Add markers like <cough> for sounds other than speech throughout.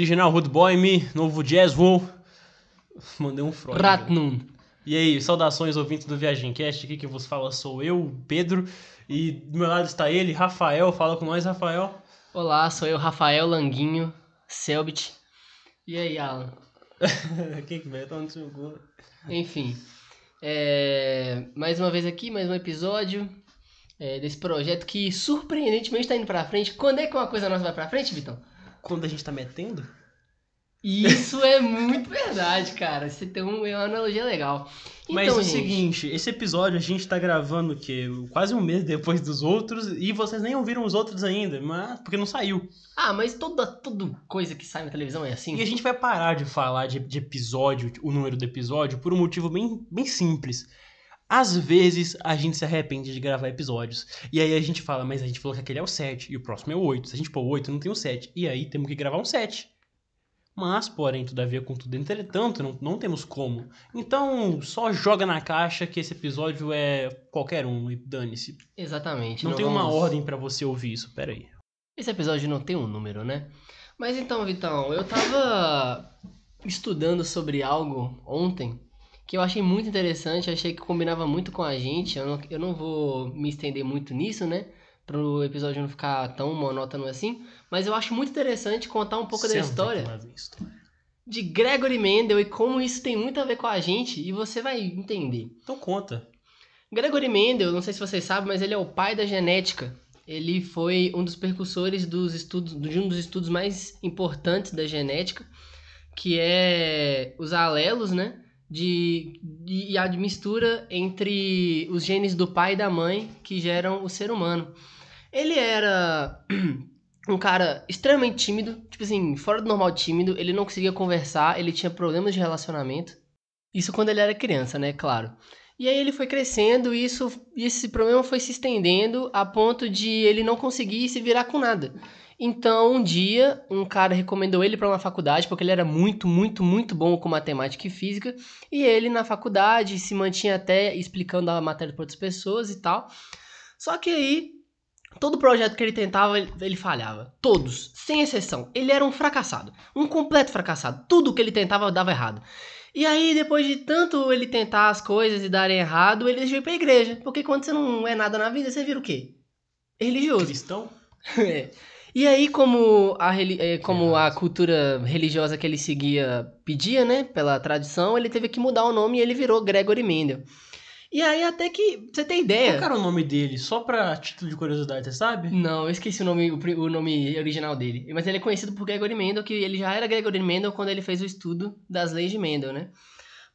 Original Hood Boy, Me, novo Jazz Wall. Mandei um Freud. Ratnum. E aí, saudações ouvintes do Viagem Cast, aqui que vos fala sou eu, Pedro, e do meu lado está ele, Rafael, fala com nós, Rafael. Olá, sou eu, Rafael Languinho, Selbit. E aí, Alan? <laughs> Que vai? Tá. Enfim, é, mais uma vez aqui, mais um episódio é, desse projeto que surpreendentemente está indo pra frente. Quando é que uma coisa nossa vai pra frente, Vitão? Quando a gente tá metendo? Isso é muito verdade, cara. Você tem é uma analogia legal. Mas Então, é o gente, seguinte, esse episódio a gente tá gravando o quê? Quase um mês depois dos outros, e vocês nem ouviram os outros ainda, mas porque não saiu. Ah, mas toda, toda coisa que sai na televisão é assim? E a gente vai parar de falar de, de episódio, o número do episódio, por um motivo bem, bem simples. Às vezes a gente se arrepende de gravar episódios. E aí a gente fala, mas a gente falou que aquele é o 7 e o próximo é o 8. Se a gente pôr o 8, não tem o 7. E aí temos que gravar um 7. Mas, porém, todavia, contudo, entretanto, não, não temos como. Então, só joga na caixa que esse episódio é qualquer um e dane-se. Exatamente. Não, tem uma vamos- ordem pra você ouvir isso, pera aí. Esse episódio não tem um número, né? Mas então, Vitão, eu tava estudando sobre algo ontem que eu achei muito interessante, achei que combinava muito com a gente. Eu não, eu não vou me estender muito nisso, né? Pro episódio não ficar tão monótono assim. Mas eu acho muito interessante contar um pouco da Senta história história. de Gregory Mendel e como isso tem muito a ver com a gente e você vai entender. Então conta. Gregory Mendel, não sei se vocês sabem, mas ele é o pai da genética. Ele foi um dos precursores dos estudos, de um dos estudos mais importantes da genética, que é os alelos, né? De, de- e a mistura entre os genes do pai e da mãe que geram o ser humano. Ele era <clears throat> um cara extremamente tímido, tipo assim, fora do normal tímido, ele não conseguia conversar, ele tinha problemas de relacionamento. Isso quando ele era criança, né? Claro. E aí ele foi crescendo e isso, esse problema foi se estendendo a ponto de ele não conseguir se virar com nada. Então, um dia, um cara recomendou ele para uma faculdade, porque ele era muito, muito, muito bom com matemática e física, e ele na faculdade se mantinha até explicando a matéria para outras pessoas e tal. Só que aí, todo projeto que ele tentava, ele, falhava. Todos, sem exceção. Ele era um fracassado, um completo fracassado. Tudo que ele tentava dava errado. E aí, depois de tanto ele tentar as coisas e darem errado, ele veio pra igreja. Porque quando você não é nada na vida, você vira o quê? Religioso. Cristão? <laughs> É. E aí, como, a, eh, como a cultura religiosa que ele seguia pedia, né, pela tradição, ele teve que mudar o nome e ele virou Gregory Mendel. E aí, até que, você ter ideia... Qual era o nome dele? Só pra título de curiosidade, você sabe? Não, eu esqueci o nome, o nome original dele. Mas ele é conhecido por Gregory Mendel, que ele já era Gregory Mendel quando ele fez o estudo das leis de Mendel, né?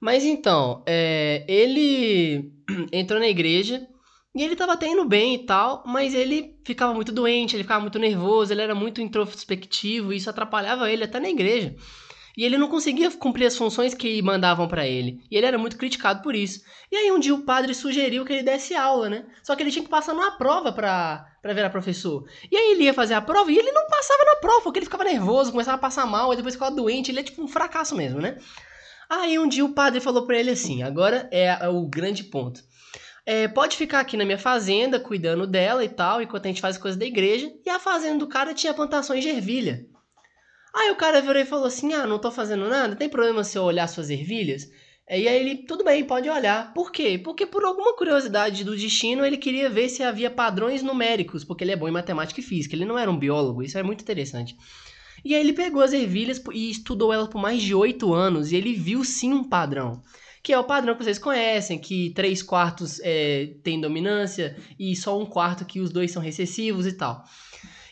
Mas então, é, ele <clears throat> entrou na igreja e ele tava até indo bem e tal, mas ele ficava muito doente, ele ficava muito nervoso, ele era muito introspectivo e isso atrapalhava ele até na igreja. E ele não conseguia cumprir as funções que mandavam pra ele. E ele era muito criticado por isso. E aí um dia o padre sugeriu que ele desse aula, né? Só que ele tinha que passar numa prova pra, pra virar professor. E aí ele ia fazer a prova e ele não passava na prova, porque ele ficava nervoso, começava a passar mal, e depois ficava doente, ele é tipo um fracasso mesmo, né? Aí um dia o padre falou pra ele assim, agora é o grande ponto. É, pode ficar aqui na minha fazenda, cuidando dela e tal, enquanto a gente faz coisas da igreja. E a fazenda do cara tinha plantações de ervilha. Aí o cara virou e falou assim: Ah, não tô fazendo nada, tem problema se eu olhar suas ervilhas? É, E aí ele, tudo bem, pode olhar. Por quê? Porque por alguma curiosidade do destino, ele queria ver se havia padrões numéricos, porque ele é bom em matemática e física. Ele não era um biólogo, isso é muito interessante. E aí ele pegou as ervilhas e estudou elas por mais de oito anos, e ele viu sim um padrão. Que é o padrão que vocês conhecem, que três quartos é, tem dominância e só um quarto que os dois são recessivos e tal.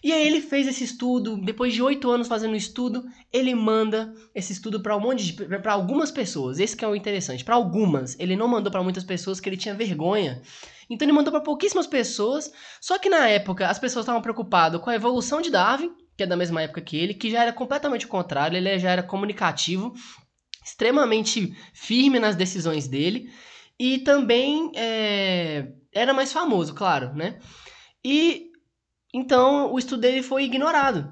E aí ele fez esse estudo, depois de oito anos fazendo o estudo, ele manda esse estudo para um monte de para algumas pessoas. Esse que é o interessante, para algumas. Ele não mandou para muitas pessoas que ele tinha vergonha. Então ele mandou para pouquíssimas pessoas. Só que na época as pessoas estavam preocupadas com a evolução de Darwin, que é da mesma época que ele, que já era completamente o contrário, ele já era comunicativo, extremamente firme nas decisões dele e também é, era mais famoso, claro, né? E então o estudo dele foi ignorado.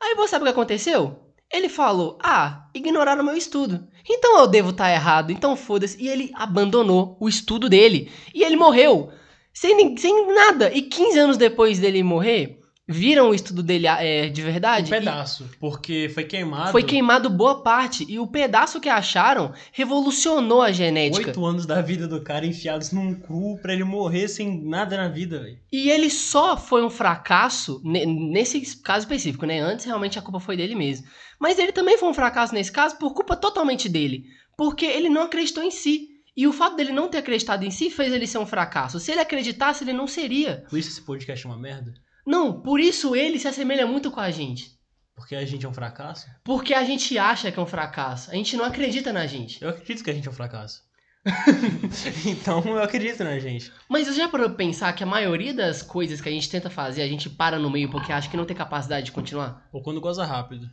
Aí você sabe o que aconteceu? Ele falou: Ah, ignoraram meu estudo. Então eu devo estar errado. Então foda-se. E ele abandonou o estudo dele. E ele morreu. Sem, sem nada. E 15 anos depois dele morrer, viram o estudo dele é, de verdade? Um pedaço, porque foi queimado. Foi queimado boa parte. E o pedaço que acharam revolucionou a genética. Oito anos da vida do cara enfiados num cru pra ele morrer sem nada na vida, velho. E ele só foi um fracasso ne- nesse caso específico, né? Antes realmente a culpa foi dele mesmo. Mas ele também foi um fracasso nesse caso por culpa totalmente dele. Porque ele não acreditou em si. E o fato dele não ter acreditado em si fez ele ser um fracasso. Se ele acreditasse, ele não seria. Por isso esse podcast é uma merda? Não, por isso ele se assemelha muito com a gente. Porque a gente é um fracasso? Porque a gente acha que é um fracasso. A gente não acredita na gente. Eu acredito que a gente é um fracasso. <laughs> então eu acredito na gente. Mas você já parou pra pensar que a maioria das coisas que a gente tenta fazer, a gente para no meio porque acha que não tem capacidade de continuar? Ou quando goza rápido.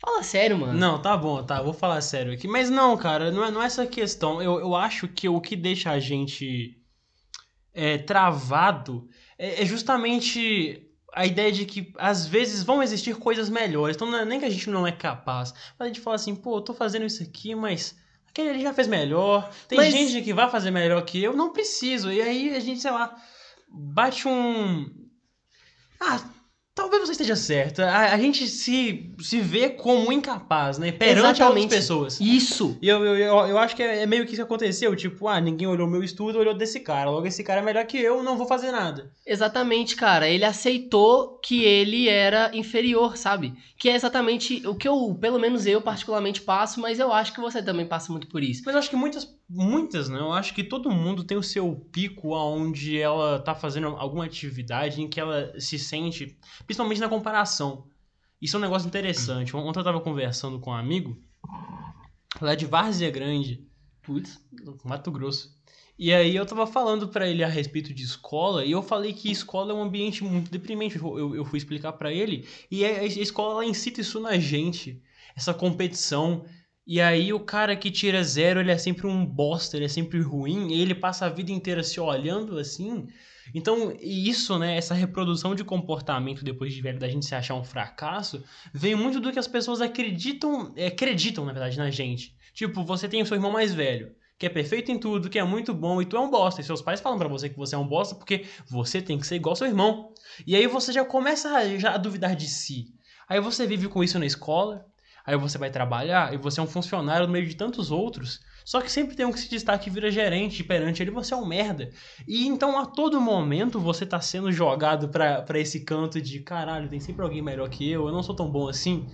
Fala sério, mano. Não, tá bom, tá, vou falar sério aqui. Mas não, cara, não é, não é essa questão. Eu, eu acho que o que deixa a gente é, travado é, é justamente a ideia de que às vezes vão existir coisas melhores. Então não é nem que a gente não é capaz. Mas a gente fala assim, pô, eu tô fazendo isso aqui, mas aquele ali já fez melhor. Tem Mas- gente que vai fazer melhor que eu, não preciso. E aí a gente, sei lá, bate um. Ah, talvez você esteja certa. A, a gente se, se vê como incapaz, né? Perante Exatamente. outras pessoas. Isso. E eu, eu, eu, eu acho que é, é meio que isso aconteceu. Tipo, ah, ninguém olhou meu estudo, olhou desse cara. Logo, esse cara é melhor que eu, não vou fazer nada. Exatamente, cara. Ele aceitou que ele era inferior, sabe? Que é exatamente o que eu, pelo menos eu particularmente passo, mas eu acho que você também passa muito por isso. Mas eu acho que muitas, muitas, né? Eu acho que todo mundo tem o seu pico aonde ela tá fazendo alguma atividade em que ela se sente, principalmente na comparação. Isso é um negócio interessante. Ontem eu tava conversando com um amigo, lá de Várzea Grande, Putz. Mato Grosso. E aí eu tava falando pra ele a respeito de escola, e eu falei que escola é um ambiente muito deprimente. Eu, eu- fui explicar pra ele, e a, a escola ela incita isso na gente, essa competição. E aí o cara que tira zero, ele é sempre um bosta, ele é sempre ruim, e ele passa a vida inteira se olhando assim. Então, isso, né, essa reprodução de comportamento depois de velho da gente se achar um fracasso, vem muito do que as pessoas acreditam, é, acreditam, na verdade, na gente. Tipo, você tem o seu irmão mais velho, que é perfeito em tudo, que é muito bom, e tu é um bosta. E seus pais falam pra você que você é um bosta porque você tem que ser igual ao seu irmão. E aí você já começa a, já a duvidar de si. Aí você vive com isso na escola, aí você vai trabalhar, e você é um funcionário no meio de tantos outros. Só que sempre tem um que se destaca e vira gerente, e perante ele você é um merda. E então a todo momento você tá sendo jogado pra esse canto de caralho, tem sempre alguém melhor que eu, eu não sou tão bom assim.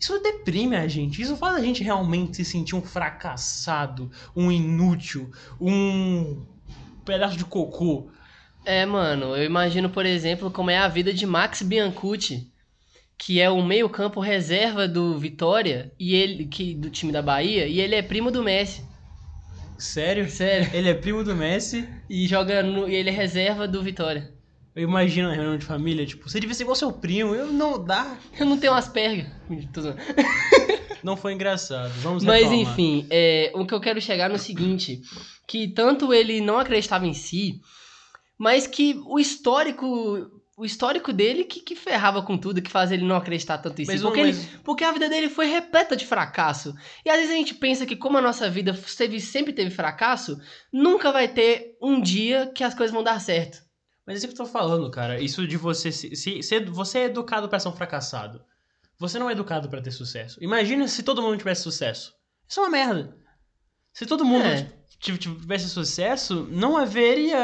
Isso deprime a gente. Isso faz a gente realmente se sentir um fracassado, um inútil, um pedaço de cocô. É, mano, eu imagino, por exemplo, como é a vida de Max Biancucci, que é o meio-campo reserva do Vitória e ele que do time da Bahia, e ele é primo do Messi. Sério? Sério. Ele é primo do Messi. E joga no, e ele é reserva do Vitória. Eu imagino a reunião de família, tipo, você devia ser igual seu primo. Eu não dá. Eu não tenho asperger. <laughs> Não foi engraçado. Vamos Mas retomar. enfim, é, o que eu quero chegar no seguinte, que tanto ele não acreditava em si, mas que o histórico, o histórico dele que, que ferrava com tudo, que faz ele não acreditar tanto em si, Mas, porque, ele- mas- porque a vida dele foi repleta de fracasso. E às vezes a gente pensa que como a nossa vida teve, sempre teve fracasso, nunca vai ter um dia que as coisas vão dar certo. Mas é isso que eu tô falando, cara. Isso de você se, se, ser- você é educado pra ser um fracassado. Você não é educado pra ter sucesso. Imagina se todo mundo tivesse sucesso. Isso é uma merda. Se todo mundo É. tivesse sucesso, não haveria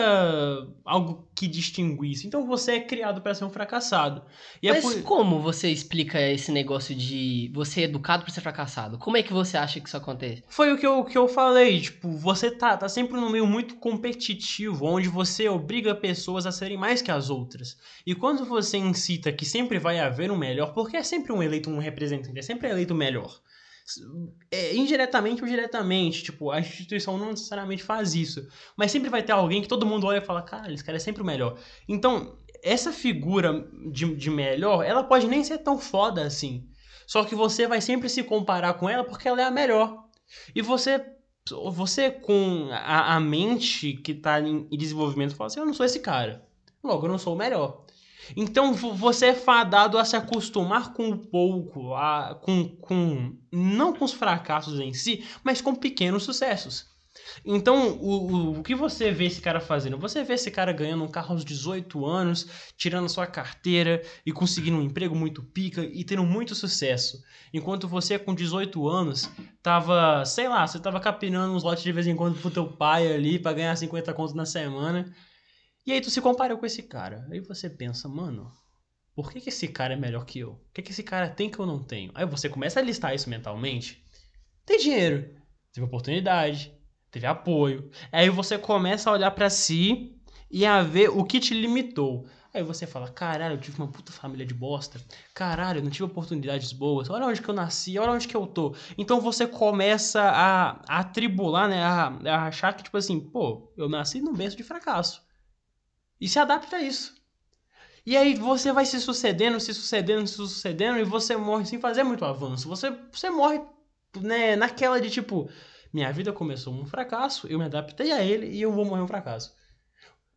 algo que distinguisse. Então você é criado pra ser um fracassado. E é mas por- como você explica esse negócio de você é educado para ser fracassado? Como é que você acha que isso acontece? Foi o que eu, que eu falei, tipo, você tá, tá sempre num meio muito competitivo, onde você obriga pessoas a serem mais que as outras. E quando você incita que sempre vai haver um melhor, porque é sempre um eleito, um representante, é sempre eleito o melhor. É, indiretamente ou diretamente, tipo, a instituição não necessariamente faz isso. Mas sempre vai ter alguém que todo mundo olha e fala, cara, esse cara é sempre o melhor. Então, essa figura de, de melhor, ela pode nem ser tão foda assim. Só que você vai sempre se comparar com ela porque ela é a melhor. E você, você com a, a mente que tá em, em desenvolvimento, fala assim: eu não sou esse cara. Logo, eu não sou o melhor. Então vo- você é fadado a se acostumar com o pouco, a, com, com. Não com os fracassos em si, mas com pequenos sucessos. Então, o, o, o que você vê esse cara fazendo? Você vê esse cara ganhando um carro aos 18 anos, tirando sua carteira e conseguindo um emprego muito pica e tendo muito sucesso. Enquanto você, com 18 anos, tava, sei lá, você tava capinando uns lotes de vez em quando pro teu pai ali pra ganhar 50 contos na semana. E aí tu se compara com esse cara. Aí você pensa, mano, por que, que esse cara é melhor que eu? O que, que esse cara tem que eu não tenho? Aí você começa a listar isso mentalmente. Tem dinheiro, teve oportunidade, teve apoio. Aí você começa a olhar para si e a ver o que te limitou. Aí você fala, caralho, eu tive uma puta família de bosta. Caralho, eu não tive oportunidades boas. Olha onde que eu nasci, olha onde que eu tô. Então você começa a, atribular, né? A, a achar que, tipo assim, pô, eu nasci num berço de fracasso. E se adapta a isso. E aí você vai se sucedendo, se sucedendo, se sucedendo, e você morre sem fazer muito avanço. Você, você morre né, naquela de tipo, minha vida começou um fracasso, eu me adaptei a ele e eu vou morrer um fracasso.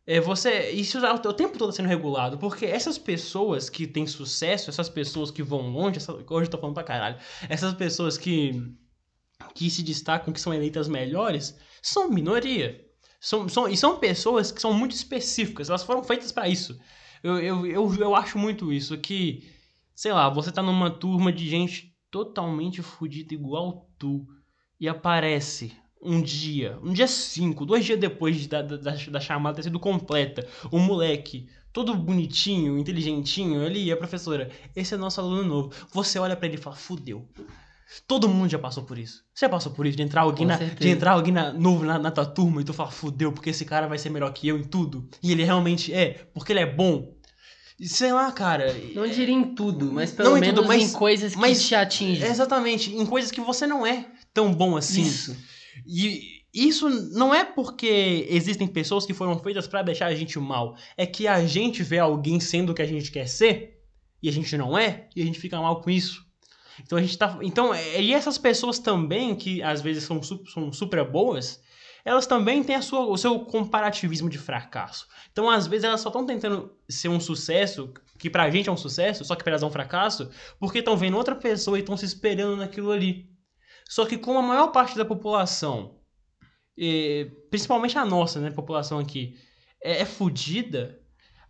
É, você, isso o tempo todo sendo regulado, porque essas pessoas que têm sucesso, essas pessoas que vão longe, essa, hoje eu tô falando pra caralho, essas pessoas que, que se destacam, que são eleitas melhores, são minoria. São, são, e são pessoas que são muito específicas, elas foram feitas para isso. Eu, eu, eu, eu acho muito isso, que, sei lá, você tá numa turma de gente totalmente fodida igual tu, e aparece um dia, um dia cinco, dois dias depois da, da, da chamada ter sido completa, o moleque, todo bonitinho, inteligentinho ali, a professora, esse é nosso aluno novo. Você olha para ele e fala, fudeu. Todo mundo já passou por isso. Você já passou por isso? De entrar alguém, na, de entrar alguém na, novo na, na, tua turma e tu fala, fudeu, porque esse cara vai ser melhor que eu em tudo. E ele realmente é, porque ele é bom. Sei lá, cara. Não diria em tudo, mas pelo menos em, tudo, mas, em coisas que mas, te atingem. Exatamente, em coisas que você não é tão bom assim. Isso. E isso não é porque existem pessoas que foram feitas para deixar a gente mal. É que a gente vê alguém sendo o que a gente quer ser e a gente não é, e a gente fica mal com isso. Então a gente tá. Então, é, e essas pessoas também, que às vezes são, são super boas, elas também têm a sua, o seu comparativismo de fracasso. Então, às vezes, elas só estão tentando ser um sucesso, que pra gente é um sucesso, só que pra elas é um fracasso, porque estão vendo outra pessoa e estão se esperando naquilo ali. Só que como a maior parte da população, principalmente a nossa, né, população aqui, é, é fodida,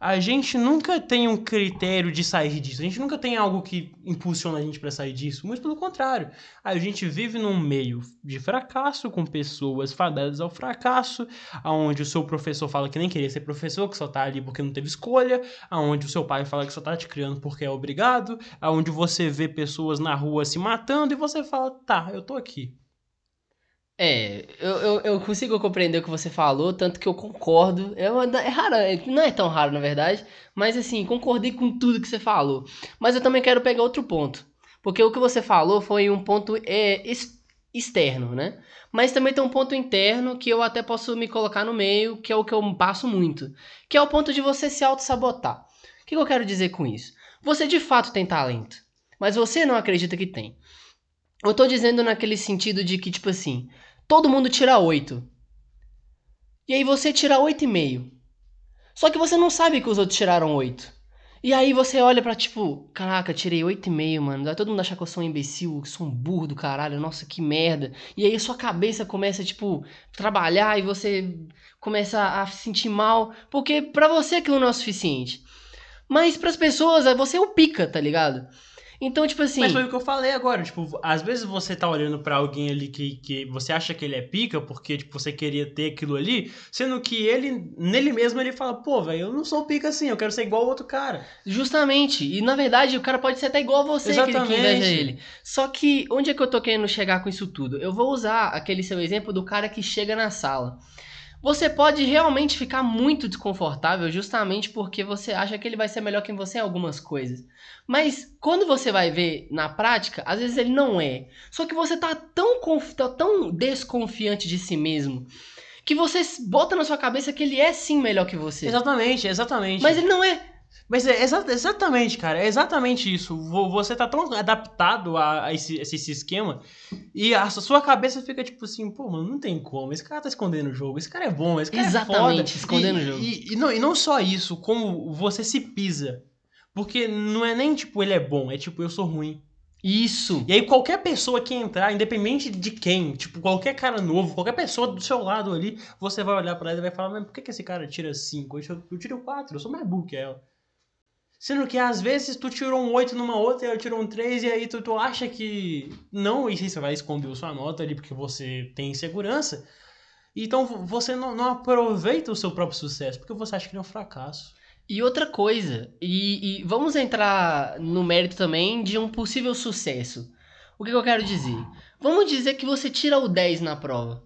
a gente nunca tem um critério de sair disso. A gente nunca tem algo que impulsiona a gente para sair disso. Muito pelo contrário. A gente vive num meio de fracasso, com pessoas fadadas ao fracasso, aonde o seu professor fala que nem queria ser professor, que só tá ali porque não teve escolha, aonde o seu pai fala que só tá te criando porque é obrigado, aonde você vê pessoas na rua se matando e você fala, tá, eu tô aqui. É, eu, eu, eu, consigo compreender o que você falou, tanto que eu concordo. É, uma, é raro, é, não é tão raro na verdade, mas assim, concordei com tudo que você falou. Mas eu também quero pegar outro ponto. Porque o que você falou foi um ponto é, externo, né? Mas também tem um ponto interno que eu até posso me colocar no meio, que é o que eu passo muito. Que é o ponto de você se auto-sabotar. O que eu quero dizer com isso? Você de fato tem talento, mas você não acredita que tem. Eu tô dizendo naquele sentido de que, tipo assim, todo mundo tira 8. E aí você tira 8,5. Só que você não sabe que os outros tiraram 8. E aí você olha pra tipo, caraca, tirei 8,5, mano. Todo mundo achar que eu sou um imbecil, que sou um burro do caralho, nossa, que merda. E aí sua cabeça começa, tipo, trabalhar e você começa a se sentir mal, porque pra você aquilo não é o suficiente. Mas pras pessoas, você é o pica, tá ligado? Então, tipo assim. Mas foi o que eu falei agora. Tipo, às vezes você tá olhando para alguém ali que, que você acha que ele é pica porque, tipo, você queria ter aquilo ali, sendo que ele, nele mesmo, ele fala, pô, velho, eu não sou pica assim, eu quero ser igual ao outro cara. Justamente. E na verdade, o cara pode ser até igual a você, Exatamente. que inveja ele. Só que, onde é que eu tô querendo chegar com isso tudo? Eu vou usar aquele seu exemplo do cara que chega na sala você pode realmente ficar muito desconfortável justamente porque você acha que ele vai ser melhor que você em algumas coisas. Mas quando você vai ver na prática, às vezes ele não é. Só que você tá tão, tá tão desconfiante de si mesmo que você bota na sua cabeça que ele é sim melhor que você. Exatamente, exatamente. Mas ele não é. Mas é exa exatamente, cara, é exatamente isso. Você tá tão adaptado a, a esse, esse, esquema e a sua cabeça fica tipo assim, pô, mano, não tem como. Esse cara tá escondendo o jogo, esse cara é bom, esse cara exatamente, é foda. escondendo e, o jogo. E, e, não, e não só isso, como você se pisa. Porque não é nem tipo ele é bom, é tipo eu sou ruim. Isso. E aí qualquer pessoa que entrar, independente de quem, tipo, qualquer cara novo, qualquer pessoa do seu lado ali, você vai olhar pra ela e vai falar, mas por que, que esse cara tira 5? Eu, eu tiro 4, eu sou mais burro que ela. Sendo que às vezes tu tirou um 8 numa outra e ela tirou um 3 e aí tu, tu acha que não, e você vai esconder sua nota ali porque você tem insegurança. Então você não, não aproveita o seu próprio sucesso porque você acha que ele é um fracasso. E outra coisa, e, e, vamos entrar no mérito também de um possível sucesso. O que, que eu quero dizer? Vamos dizer que você tira o 10 na prova.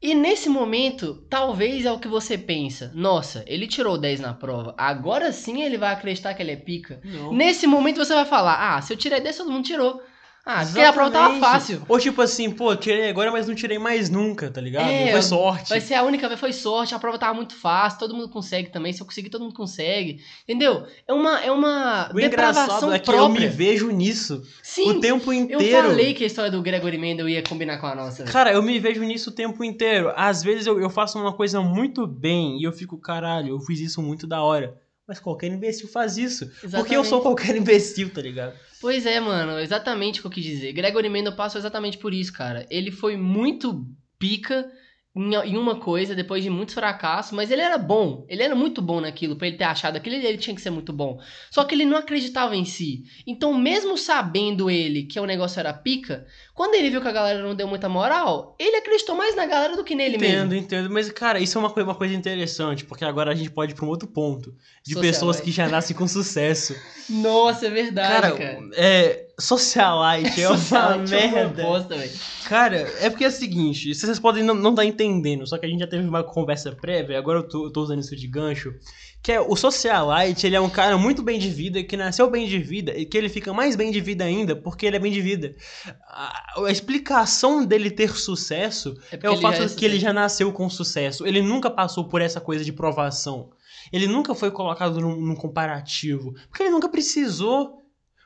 E nesse momento, talvez é o que você pensa. Nossa, ele tirou 10 na prova. Agora sim ele vai acreditar que ele é pica. Não. Nesse momento você vai falar: Ah, se eu tirei 10, todo mundo tirou. Ah, porque a prova tava fácil. Ou tipo assim, pô, tirei agora, mas não tirei mais nunca, tá ligado? É, foi sorte. Vai ser a única vez, foi sorte, a prova tava muito fácil, todo mundo consegue também. Se eu conseguir, todo mundo consegue. Entendeu? É uma, é uma o depravação é que própria. eu me vejo nisso Sim, o tempo inteiro. Eu falei que a história do Gregory Mendel ia combinar com a nossa. Cara, eu me vejo nisso o tempo inteiro. Às vezes eu, eu faço uma coisa muito bem e eu fico, caralho, eu fiz isso muito da hora. Mas qualquer imbecil faz isso. Exatamente. Porque eu sou qualquer imbecil, tá ligado? Pois é, mano, exatamente o que eu quis dizer. Gregory Mendel passou exatamente por isso, cara. Ele foi muito pica em uma coisa depois de muitos fracassos, mas ele era bom, ele era muito bom naquilo, para ele ter achado aquilo, ele tinha que ser muito bom. Só que ele não acreditava em si. Então, mesmo sabendo ele que o negócio era pica, quando ele viu que a galera não deu muita moral, ele acreditou mais na galera do que nele entendo, mesmo. Entendo, entendo. Mas, cara, isso é uma coisa, uma coisa interessante, porque agora a gente pode ir pra um outro ponto. De Socialite. pessoas que já nascem com sucesso. Nossa, é verdade, cara. cara. É, socialite é uma Socialite é uma merda. bosta, velho. Cara, é porque é o seguinte, vocês podem não estar tá entendendo, só que a gente já teve uma conversa prévia, agora eu tô, eu tô usando isso de gancho, que é o socialite, ele é um cara muito bem de vida, que nasceu bem de vida, e que ele fica mais bem de vida ainda porque ele é bem de vida. A, a explicação dele ter sucesso é, é o fato de que ele já nasceu com sucesso. Ele nunca passou por essa coisa de provação. Ele nunca foi colocado num, num comparativo, porque ele nunca precisou.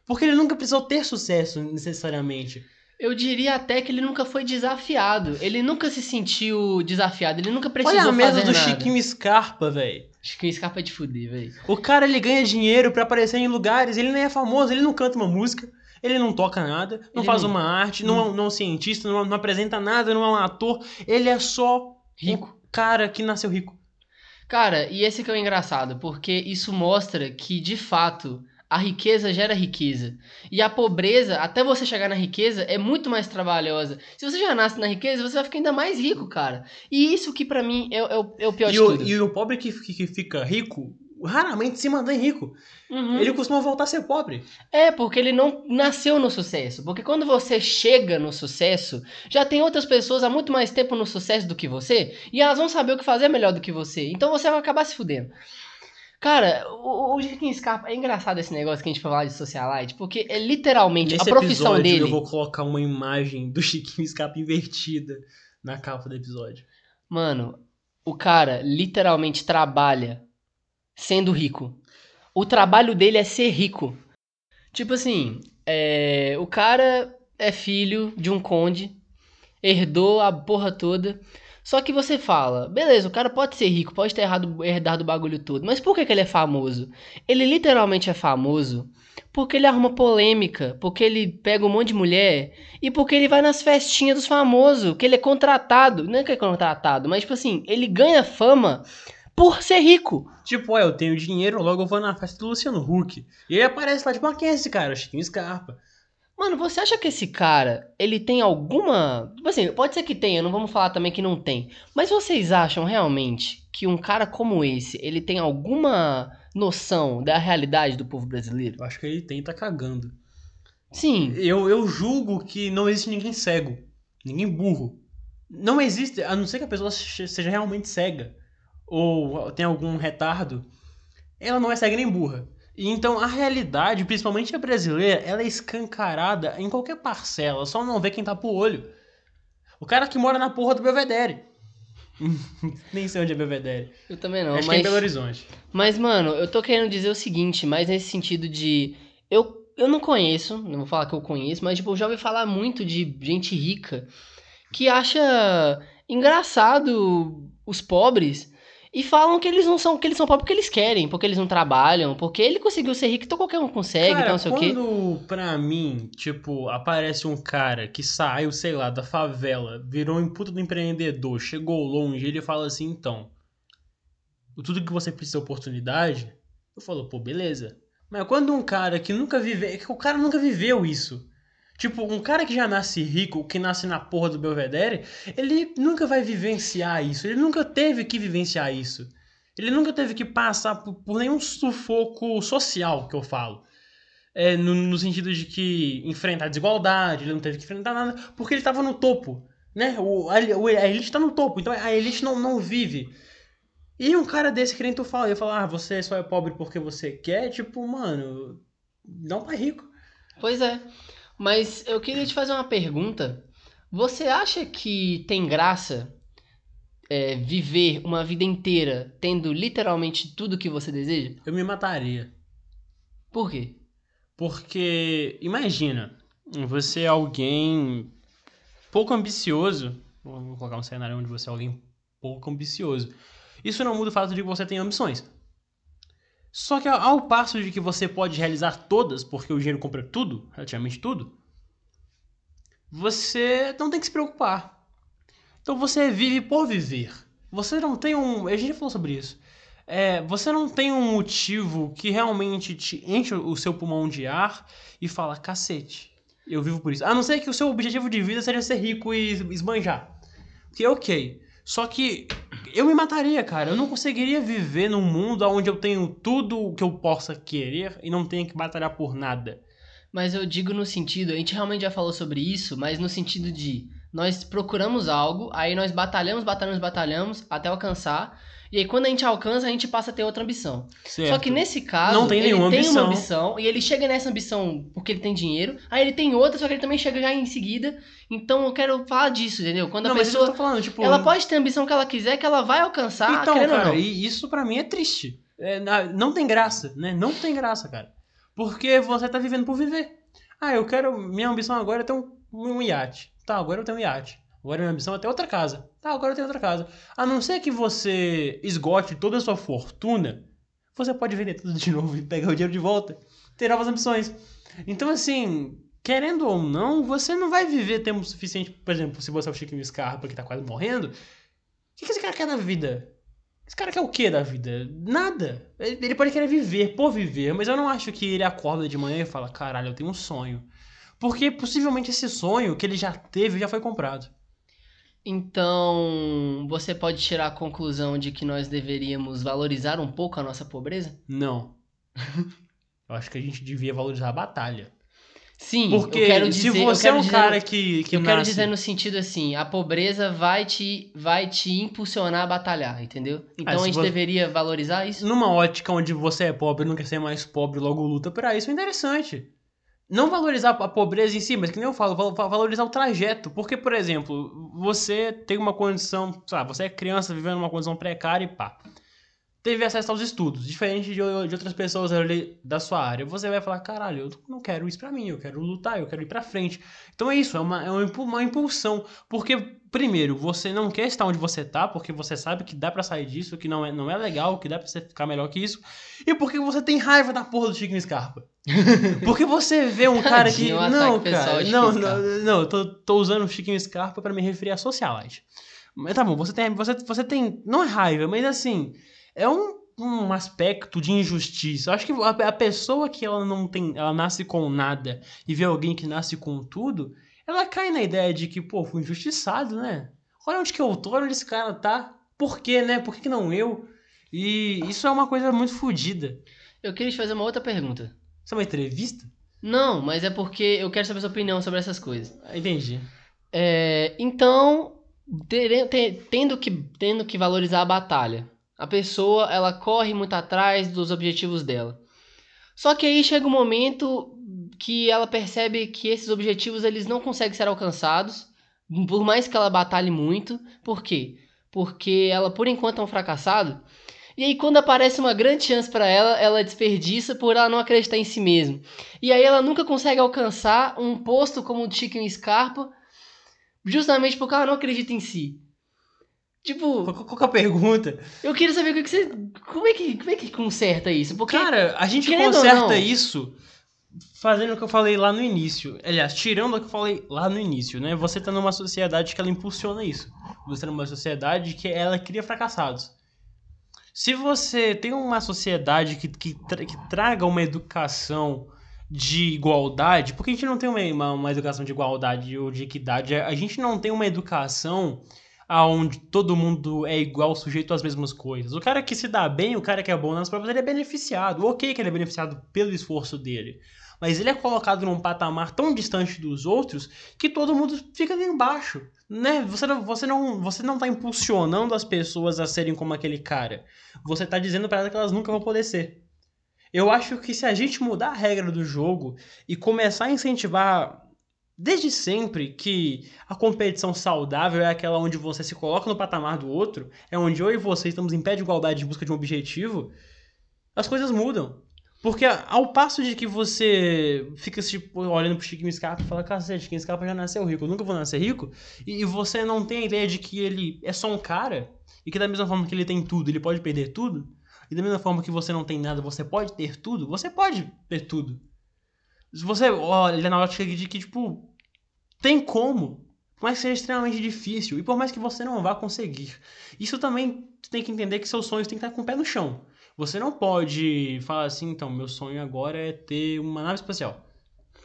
Porque ele nunca precisou ter sucesso necessariamente. Eu diria até que ele nunca foi desafiado. Ele nunca se sentiu desafiado. Ele nunca precisou Olha a fazer do nada. Chiquinho Scarpa, velho. Chiquinho Scarpa é de fuder, velho. O cara, ele ganha dinheiro pra aparecer em lugares. Ele nem é famoso, ele não canta uma música. Ele não toca nada, não Ele faz não- uma arte, não, é- não é um cientista, não, não apresenta nada, não é um ator. Ele é só Rico. um cara que nasceu rico. Cara, e esse que é o engraçado, porque isso mostra que, de fato, a riqueza gera riqueza. E a pobreza, até você chegar na riqueza, é muito mais trabalhosa. Se você já nasce na riqueza, você vai ficar ainda mais rico, cara. E isso que pra mim é, é o, é o pior E de o, tudo. e o pobre que, que, que fica rico, raramente se mantém rico. Uhum. Ele costuma voltar a ser pobre. É, porque ele não nasceu no sucesso. Porque quando você chega no sucesso, já tem outras pessoas há muito mais tempo no sucesso do que você, e elas vão saber o que fazer melhor do que você. Então você vai acabar se fudendo. Cara, o, o Chiquinho Scarpa, é engraçado esse negócio que a gente foi falar de socialite, porque é literalmente Nesse a profissão episódio, dele. eu vou colocar uma imagem do <laughs> Chiquinho Scarpa invertida na capa do episódio. Mano, o cara literalmente trabalha sendo rico. O trabalho dele é ser rico. Tipo assim, é, o cara é filho de um conde, herdou a porra toda. Só que você fala, beleza, o cara pode ser rico, pode ter errado, herdado o bagulho todo, mas por que, que ele é famoso? Ele literalmente é famoso porque ele arruma polêmica, porque ele pega um monte de mulher e porque ele vai nas festinhas dos famosos, que ele é contratado, não é que é contratado, mas tipo assim, ele ganha fama por ser rico. Tipo, ó, eu tenho dinheiro, logo eu vou na festa do Luciano Huck. E aí aparece lá, tipo, ah, quem é esse cara? Chiquinho Scarpa. Mano, você acha que esse cara, ele tem alguma. Tipo assim, pode ser que tenha, não vamos falar também que não tem. Mas vocês acham realmente que um cara como esse, ele tem alguma noção da realidade do povo brasileiro? Eu acho que ele tem e tá cagando. Sim. Eu, eu julgo que não existe ninguém cego. Ninguém burro. Não existe, a não ser que a pessoa se- seja realmente cega. Ou tem algum retardo. Ela não é cega nem burra. E então a realidade, principalmente a brasileira, ela é escancarada em qualquer parcela. Só não vê quem tá pro olho. O cara que mora na porra do Belvedere. <laughs> Nem sei onde é Belvedere. Eu também não, Acho que é em mas. Belo Horizonte. Mas, mano, eu tô querendo dizer o seguinte, mas nesse sentido de. Eu, eu não conheço, não vou falar que eu conheço, mas, tipo, eu já ouvi falar muito de gente rica que acha engraçado os pobres E falam que eles não são, que eles são pobres porque eles querem, porque eles não trabalham, porque ele conseguiu ser rico, então qualquer um consegue, Cara, então não sei o quê. quando pra mim, tipo, aparece um cara que saiu, sei lá, da favela, virou um puta do empreendedor, chegou longe, ele fala assim, então, tudo que você precisa é oportunidade, eu falo, pô, beleza. Mas quando um cara que nunca viveu, que o cara nunca viveu isso, tipo, um cara que já nasce rico, que nasce na porra do Belvedere, ele nunca vai vivenciar isso, ele nunca teve que vivenciar isso. Ele nunca teve que passar por, por nenhum sufoco social, que eu falo. É, no, no sentido de que enfrentar desigualdade, ele não teve que enfrentar nada, porque ele estava no topo. Né? O, a, a elite está no topo, então a elite não, não vive. E um cara desse que nem tu fala, eu falo, ah, você só é pobre porque você quer, tipo, mano, não tá rico. Pois é. Mas eu queria te fazer uma pergunta. Você acha que tem graça é, viver uma vida inteira tendo literalmente tudo que você deseja? Eu me mataria. Por quê? Porque, imagina, você é alguém pouco ambicioso. Vou colocar um cenário onde você é alguém pouco ambicioso. Isso não muda o fato de que você tem ambições. Só que ao- passo de que você pode realizar todas, porque o dinheiro compra tudo, relativamente tudo, você não tem que se preocupar. Então você vive por viver. Você não tem um. A gente já falou sobre isso. É, você não tem um motivo que realmente te enche o seu pulmão de ar e fala, cacete, eu vivo por isso. A não ser que o seu objetivo de vida seja ser rico e esbanjar. Que ok. Só que eu me mataria, cara. Eu não conseguiria viver num mundo onde eu tenho tudo o que eu possa querer e não tenho que batalhar por nada. Mas eu digo no sentido, a gente realmente já falou sobre isso, mas no sentido de nós procuramos algo, aí nós batalhamos, batalhamos, batalhamos até alcançar, e aí quando a gente alcança, a gente passa a ter outra ambição. Certo. Só que nesse caso, Não tem ele nenhuma tem ambição. uma ambição, e ele chega nessa ambição porque ele tem dinheiro, aí ele tem outra, só que ele também chega já em seguida. Então eu quero falar disso, entendeu? Quando Não, a pessoa. tô falando, tipo. Ela pode ter a ambição que ela quiser, que ela vai alcançar, Então, cara, e isso pra mim é triste. É, não tem graça, né? Não tem graça, cara. Porque você tá vivendo por viver. Ah, eu quero. Minha ambição agora é ter um, um iate. Tá, agora eu tenho um iate. Agora minha ambição é ter outra casa. Tá, agora eu tenho outra casa. A não ser que você esgote toda a sua fortuna, você pode vender tudo de <laughs> novo e pegar o dinheiro de volta. Ter novas ambições. Então, assim, querendo ou não, você não vai viver tempo suficiente. Por exemplo, se você é o Chiquinho Scarpa que tá quase morrendo, o que, que esse cara quer da vida? Esse cara quer o que da vida? Nada. Ele pode querer viver por viver, mas eu não acho que ele acorda de manhã e fala: caralho, eu tenho um sonho. Porque possivelmente esse sonho que ele já teve já foi comprado. Então, você pode tirar a conclusão de que nós deveríamos valorizar um pouco a nossa pobreza? Não. <laughs> eu acho que a gente devia valorizar a batalha. Sim, Porque eu quero se dizer, eu você é quero um dizer- cara que, que eu quero nasce... dizer no sentido assim, a pobreza vai te, vai te impulsionar a batalhar, entendeu? Então Ah, se a gente você- deveria valorizar isso. Numa ótica onde você é pobre e não quer ser mais pobre, logo luta pra isso, é interessante. Não valorizar a pobreza em si, mas que nem eu falo, val- val- valorizar o trajeto. Porque, por exemplo, você tem uma condição, sei lá, você é criança vivendo uma condição precária e pá. Teve acesso aos estudos, diferente de, de outras pessoas ali da sua área. Você vai falar, caralho, eu não quero isso pra mim, eu quero lutar, eu quero ir pra frente. Então é isso, é uma, é uma impu- uma impulsão. Porque, primeiro, você não quer estar onde você tá, porque você sabe que dá pra sair disso, que não é, não é legal, que dá pra você ficar melhor que isso. E porque você tem raiva da porra do Chico Scarpa. <laughs> Porque você vê um cara que. Não, cara. Não, não, não, eu tô, tô usando o Chiquinho Scarpa pra me referir a socialite. Mas tá bom, você tem. Você, você tem. Não é raiva, mas assim. É um, um aspecto de injustiça. Eu acho que a, a pessoa que ela não tem. Ela nasce com nada e vê alguém que nasce com tudo, ela cai na ideia de que, pô, fui injustiçado, né? Olha onde que eu tô, onde esse cara tá. Por quê, né? Por que, que não eu? E isso é uma coisa muito fodida. Eu queria te fazer uma outra pergunta. Isso é uma entrevista? Não, mas é porque eu quero saber sua opinião sobre essas coisas. Ah, Entendi. É, então, tendo, que, tendo que valorizar a batalha, a pessoa ela corre muito atrás dos objetivos dela. Só que aí chega um momento que ela percebe que esses objetivos eles não conseguem ser alcançados, por mais que ela batalhe muito. Por quê? Porque ela por enquanto é um fracassado. E aí quando aparece uma grande chance para ela, ela desperdiça por ela não acreditar em si mesma. E aí ela nunca consegue alcançar um posto como o Chiquinho Scarpa, justamente porque ela não acredita em si. Tipo, Qual, qual é a pergunta? eu queria saber o que você. Como é que, como é que conserta isso? Porque. Cara, a gente conserta isso fazendo o que eu falei lá no início. Aliás, tirando o que eu falei lá no início, né? Você tá numa sociedade que ela impulsiona isso. Você tá numa sociedade que ela cria fracassados. Se você tem uma sociedade que, que, tra- que traga uma educação de igualdade, porque a gente não tem uma, uma, uma educação de igualdade ou de equidade, a gente não tem uma educação aonde todo mundo é igual, sujeito às mesmas coisas. O cara que se dá bem, o cara que é bom nas provas, ele é beneficiado. Ok que ele é beneficiado pelo esforço dele. Mas ele é colocado num patamar tão distante dos outros que todo mundo fica ali embaixo. Né? Você não, você, não, você não tá impulsionando as pessoas a serem como aquele cara. Você tá dizendo para elas que elas nunca vão poder ser. Eu acho que se a gente mudar a regra do jogo e começar a incentivar desde sempre que a competição saudável é aquela onde você se coloca no patamar do outro, é onde eu e você estamos em pé de igualdade em busca de um objetivo, as coisas mudam. Porque ao passo de que você fica tipo, olhando pro Chiquinho Scarpa e fala, cacete, Chiquinho Scarpa já nasceu rico, eu nunca vou nascer rico, e, você não tem a ideia de que ele é só um cara, e que da mesma forma que ele tem tudo, ele pode perder tudo, e da mesma forma que você não tem nada, você pode ter tudo, você pode ter tudo. Se você olha na ótica de que, tipo, tem como, por mais que seja extremamente difícil, e por mais que você não vá conseguir. Isso também tem que entender que seus sonhos têm que estar com o pé no chão. Você não pode falar assim, então, meu sonho agora é ter uma nave espacial.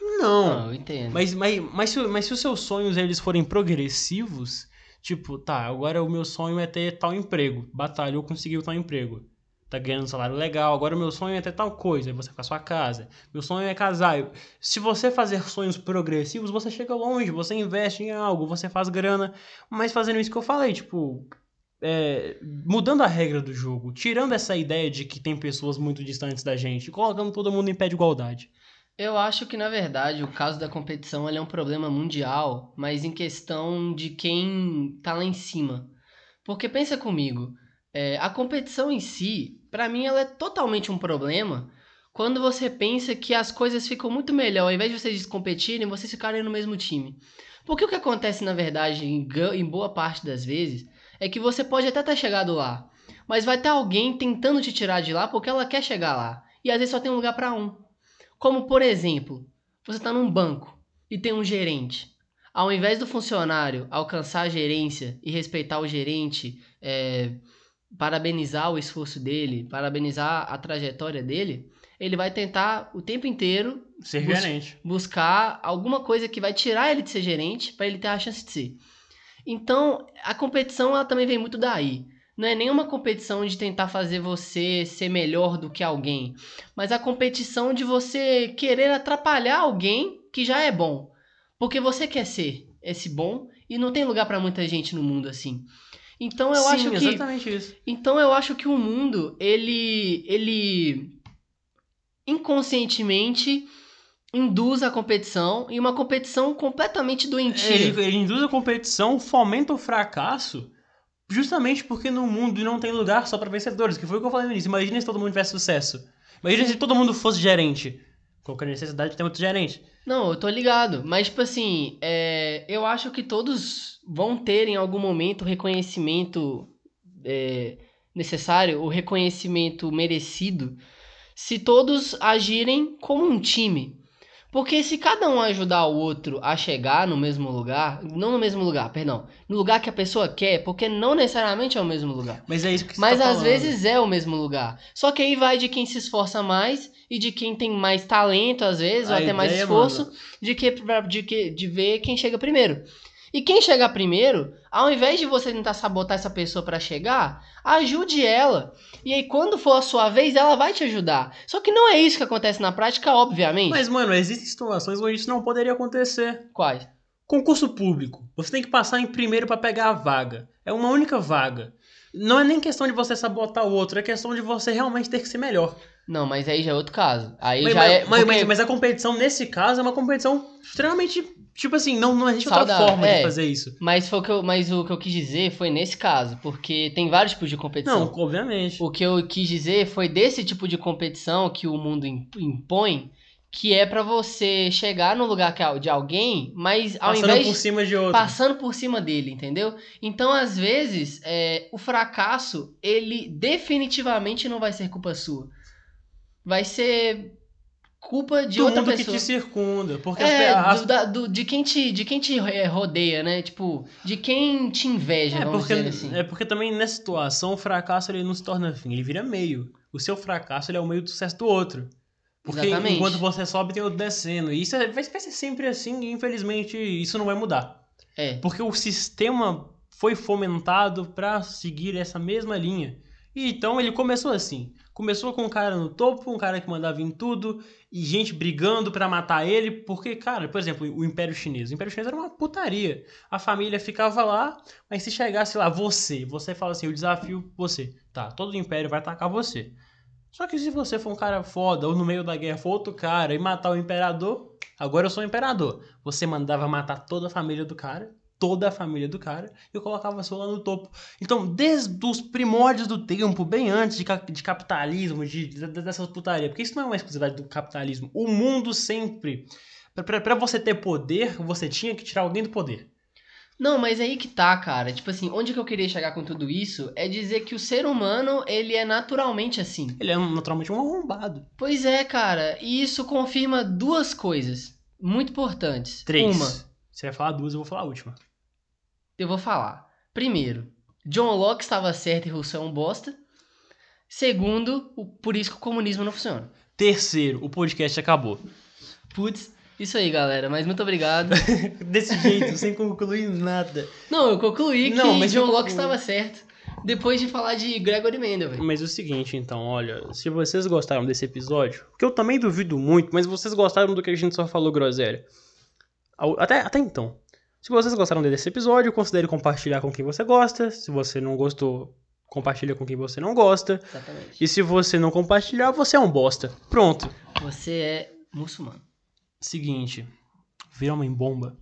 Não. Não, eu entendo. Mas, mas, mas, se, mas se os seus sonhos eles forem progressivos, tipo, tá, agora o meu sonho é ter tal emprego. Batalhou, conseguiu tal emprego. Tá ganhando um salário legal. Agora o meu sonho é ter tal coisa. Aí você a sua casa. Meu sonho é casar. Se você fazer sonhos progressivos, você chega longe. Você investe em algo, você faz grana. Mas fazendo isso que eu falei, tipo. é, mudando a regra do jogo, tirando essa ideia de que tem pessoas muito distantes da gente, colocando todo mundo em pé de igualdade. Eu acho que, na verdade, o caso da competição é um problema mundial, mas em questão de quem tá lá em cima. Porque pensa comigo, é, a competição em si, pra mim, ela é totalmente um problema quando você pensa que as coisas ficam muito melhor, ao invés de vocês competirem, vocês ficarem no mesmo time. Porque o que acontece, na verdade, em, em boa parte das vezes, é que você pode até ter chegado lá, mas vai ter alguém tentando te tirar de lá porque ela quer chegar lá. E às vezes só tem um lugar pra um. Como, por exemplo, você está num banco e tem um gerente. Ao invés do funcionário alcançar a gerência e respeitar o gerente, é, parabenizar o esforço dele, parabenizar a trajetória dele, ele vai tentar o tempo inteiro Ser Bus- gerente. buscar alguma coisa que vai tirar ele de ser gerente para ele ter a chance de ser. Então, a competição ela também vem muito daí. Não é nenhuma competição de tentar fazer você ser melhor do que alguém, mas a competição de você querer atrapalhar alguém que já é bom. Porque você quer ser esse bom e não tem lugar para muita gente no mundo assim. Então eu Sim, acho que exatamente isso. então eu acho que o mundo, ele, ele inconscientemente induz a competição e uma competição completamente doentia. Ele, ele induz a competição, fomenta o fracasso, justamente porque no mundo não tem lugar só pra vencedores, que foi o que eu falei no início. Imagina se todo mundo tivesse sucesso. Imagina se todo mundo fosse gerente. Qual que é a necessidade de ter outro gerente? Não, eu tô ligado. Mas, tipo assim, é, eu acho que todos vão ter em algum momento o reconhecimento é, necessário, o reconhecimento merecido, se todos agirem como um time. Porque se cada um ajudar o outro a chegar no mesmo lugar, não no mesmo lugar, perdão, no lugar que a pessoa quer, porque não necessariamente é o mesmo lugar. Mas é isso que você Mas tá às falando. vezes é o mesmo lugar. Só que aí vai de quem se esforça mais e de quem tem mais talento, às vezes, A ou até mais ideia, esforço, mano. de, que, de, que, de ver quem chega primeiro. E quem chegar primeiro, ao invés de você tentar sabotar essa pessoa pra chegar, ajude ela. E aí, quando for a sua vez, ela vai te ajudar. Só que não é isso que acontece na prática, obviamente. Mas, mano, existem situações onde isso não poderia acontecer. Quais? Concurso público. Você tem que passar em primeiro pra pegar a vaga. É uma única vaga. Não é nem questão de você sabotar o outro, é questão de você realmente ter que ser melhor. Não, mas aí já é outro caso. Aí Mas, já mas- é. porque- mas- mas a competição, nesse caso, é uma competição extremamente. Tipo assim, não, não existe outra Saudável, forma é. de fazer isso. Mas, foi o que eu, mas o que eu quis dizer foi nesse caso, porque tem vários tipos de competição. Não, obviamente. O que eu quis dizer foi desse tipo de competição que o mundo im- impõe que é pra você chegar no lugar de alguém, mas ao Passando invés por de cima de outro. passando por cima dele, entendeu? Então, às vezes, é, o fracasso, ele definitivamente não vai ser culpa sua. Vai ser culpa de do outra mundo pessoa. que te circunda. Porque É, as, do, da- do- de quem te, de quem te é, rodeia, né? Tipo, de quem te inveja, É vamos porque, dizer assim. é porque também nessa situação o fracasso ele não se torna fim, ele vira meio. O seu fracasso ele é o meio do sucesso do outro. Porque Exatamente. enquanto você sobe, tem outro descendo. E isso é- vai, ser sempre assim e infelizmente isso não vai mudar. É, Porque o sistema foi fomentado pra seguir essa mesma linha. E então ele começou assim. Começou com um cara no topo, um cara que mandava em tudo, e gente brigando pra matar ele, porque, cara, por exemplo, o Império Chinês. O Império Chinês era uma putaria. A família ficava lá, mas se chegasse lá, você, você fala assim, eu desafio você. Tá, todo o Império vai atacar você. Só que se você for um cara foda, ou no meio da guerra for outro cara e matar o Imperador, agora eu sou o Imperador. Você mandava matar toda a família do cara, toda a família do cara, e eu colocava a sua lá no topo. Então, desde os primórdios do tempo, bem antes de, de capitalismo, de, de- dessas putaria, porque isso não é uma exclusividade do capitalismo. O mundo sempre. pra você ter poder, você tinha que tirar alguém do poder. Não, mas aí que tá, cara. Tipo assim, onde que eu queria chegar com tudo isso é dizer que o ser humano, ele é naturalmente assim. Ele é naturalmente um arrombado. Pois é, cara. E isso confirma duas coisas muito importantes. Três. Uma, Você vai falar duas, eu vou falar a última. Eu vou falar. Primeiro, John Locke estava certo e Rousseau é um bosta. Segundo, o- por isso que o comunismo não funciona. Terceiro, o podcast acabou. Putz, isso aí, galera. Mas muito obrigado. <laughs> Desse jeito, sem concluir nada. não, eu concluí que Não, mas John Locke estava certo. Depois de falar de Gregory Mendel. Mas é o seguinte, então, olha, se vocês gostaram desse episódio, que eu também duvido muito, mas vocês gostaram do que a gente só falou groselha. Até, até então. Se vocês gostaram desse episódio, considere compartilhar com quem você gosta. Se você não gostou, compartilha com quem você não gosta. Exatamente. E se você não compartilhar, você é um bosta. Pronto. Você é muçulmano. Seguinte, vira uma bomba,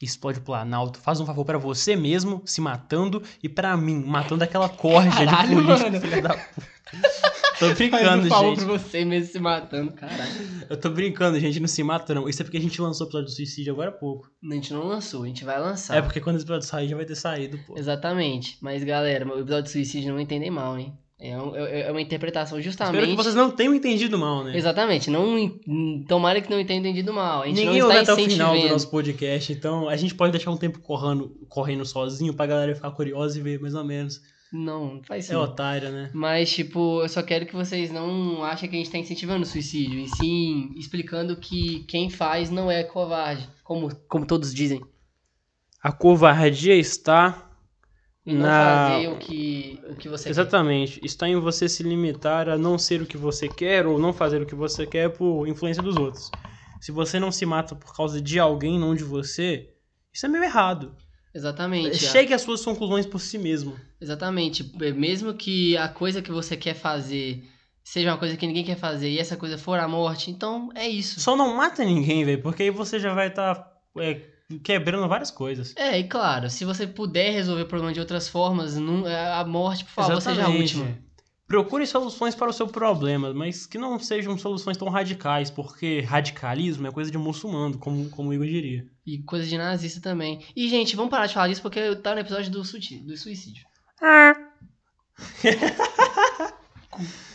explode o Planalto, faz um favor pra você mesmo, se matando, e pra mim, matando aquela corja Caralho, de político, mano. filha da puta. Tô brincando, um gente. pra você mesmo se matando, caralho. Eu tô brincando, gente, não se mata não. Isso é porque a gente lançou o episódio do suicídio agora há pouco. A gente não lançou, a gente vai lançar. É porque quando esse episódio sair, já vai ter saído, pô. Exatamente. Mas, galera, o episódio de suicídio não entendem mal, hein? É, um- é- é uma interpretação justamente. Espero que vocês não tenham entendido mal, né? Exatamente. Não, en- tomara que não tenham entendido mal. A gente Ninguém não está até o final do nosso podcast, então a gente pode deixar um tempo correndo, correndo sozinho pra galera ficar curiosa e ver mais ou menos. Não, não faz É isso. otária, né? Mas, tipo, eu só quero que vocês não achem que a gente tá incentivando o suicídio, e sim explicando que quem faz não é covarde, como, como todos dizem. A covardia está E não Na- fazer o que, o que você Exatamente. Está em você se limitar a não ser o que você quer ou não fazer o que você quer por influência dos outros. Se você não se mata por causa de alguém, não de você, isso é meio errado. Exatamente. Chegue às suas conclusões por si mesmo. Exatamente. Mesmo que a coisa que você quer fazer seja uma coisa que ninguém quer fazer e essa coisa for a morte, então é isso. Só não mata ninguém, velho, porque aí você já vai estar quebrando várias coisas. É, e claro, se você puder resolver o problema de outras formas, não- a morte, por favor, seja a última. Procure soluções para o seu problema, mas que não sejam soluções tão radicais, porque radicalismo é coisa de muçulmano, como, como o Igor diria. E coisa de nazista também. E, gente, vamos parar de falar disso porque tá no episódio do, suicídio. Do suicídio. <laughs>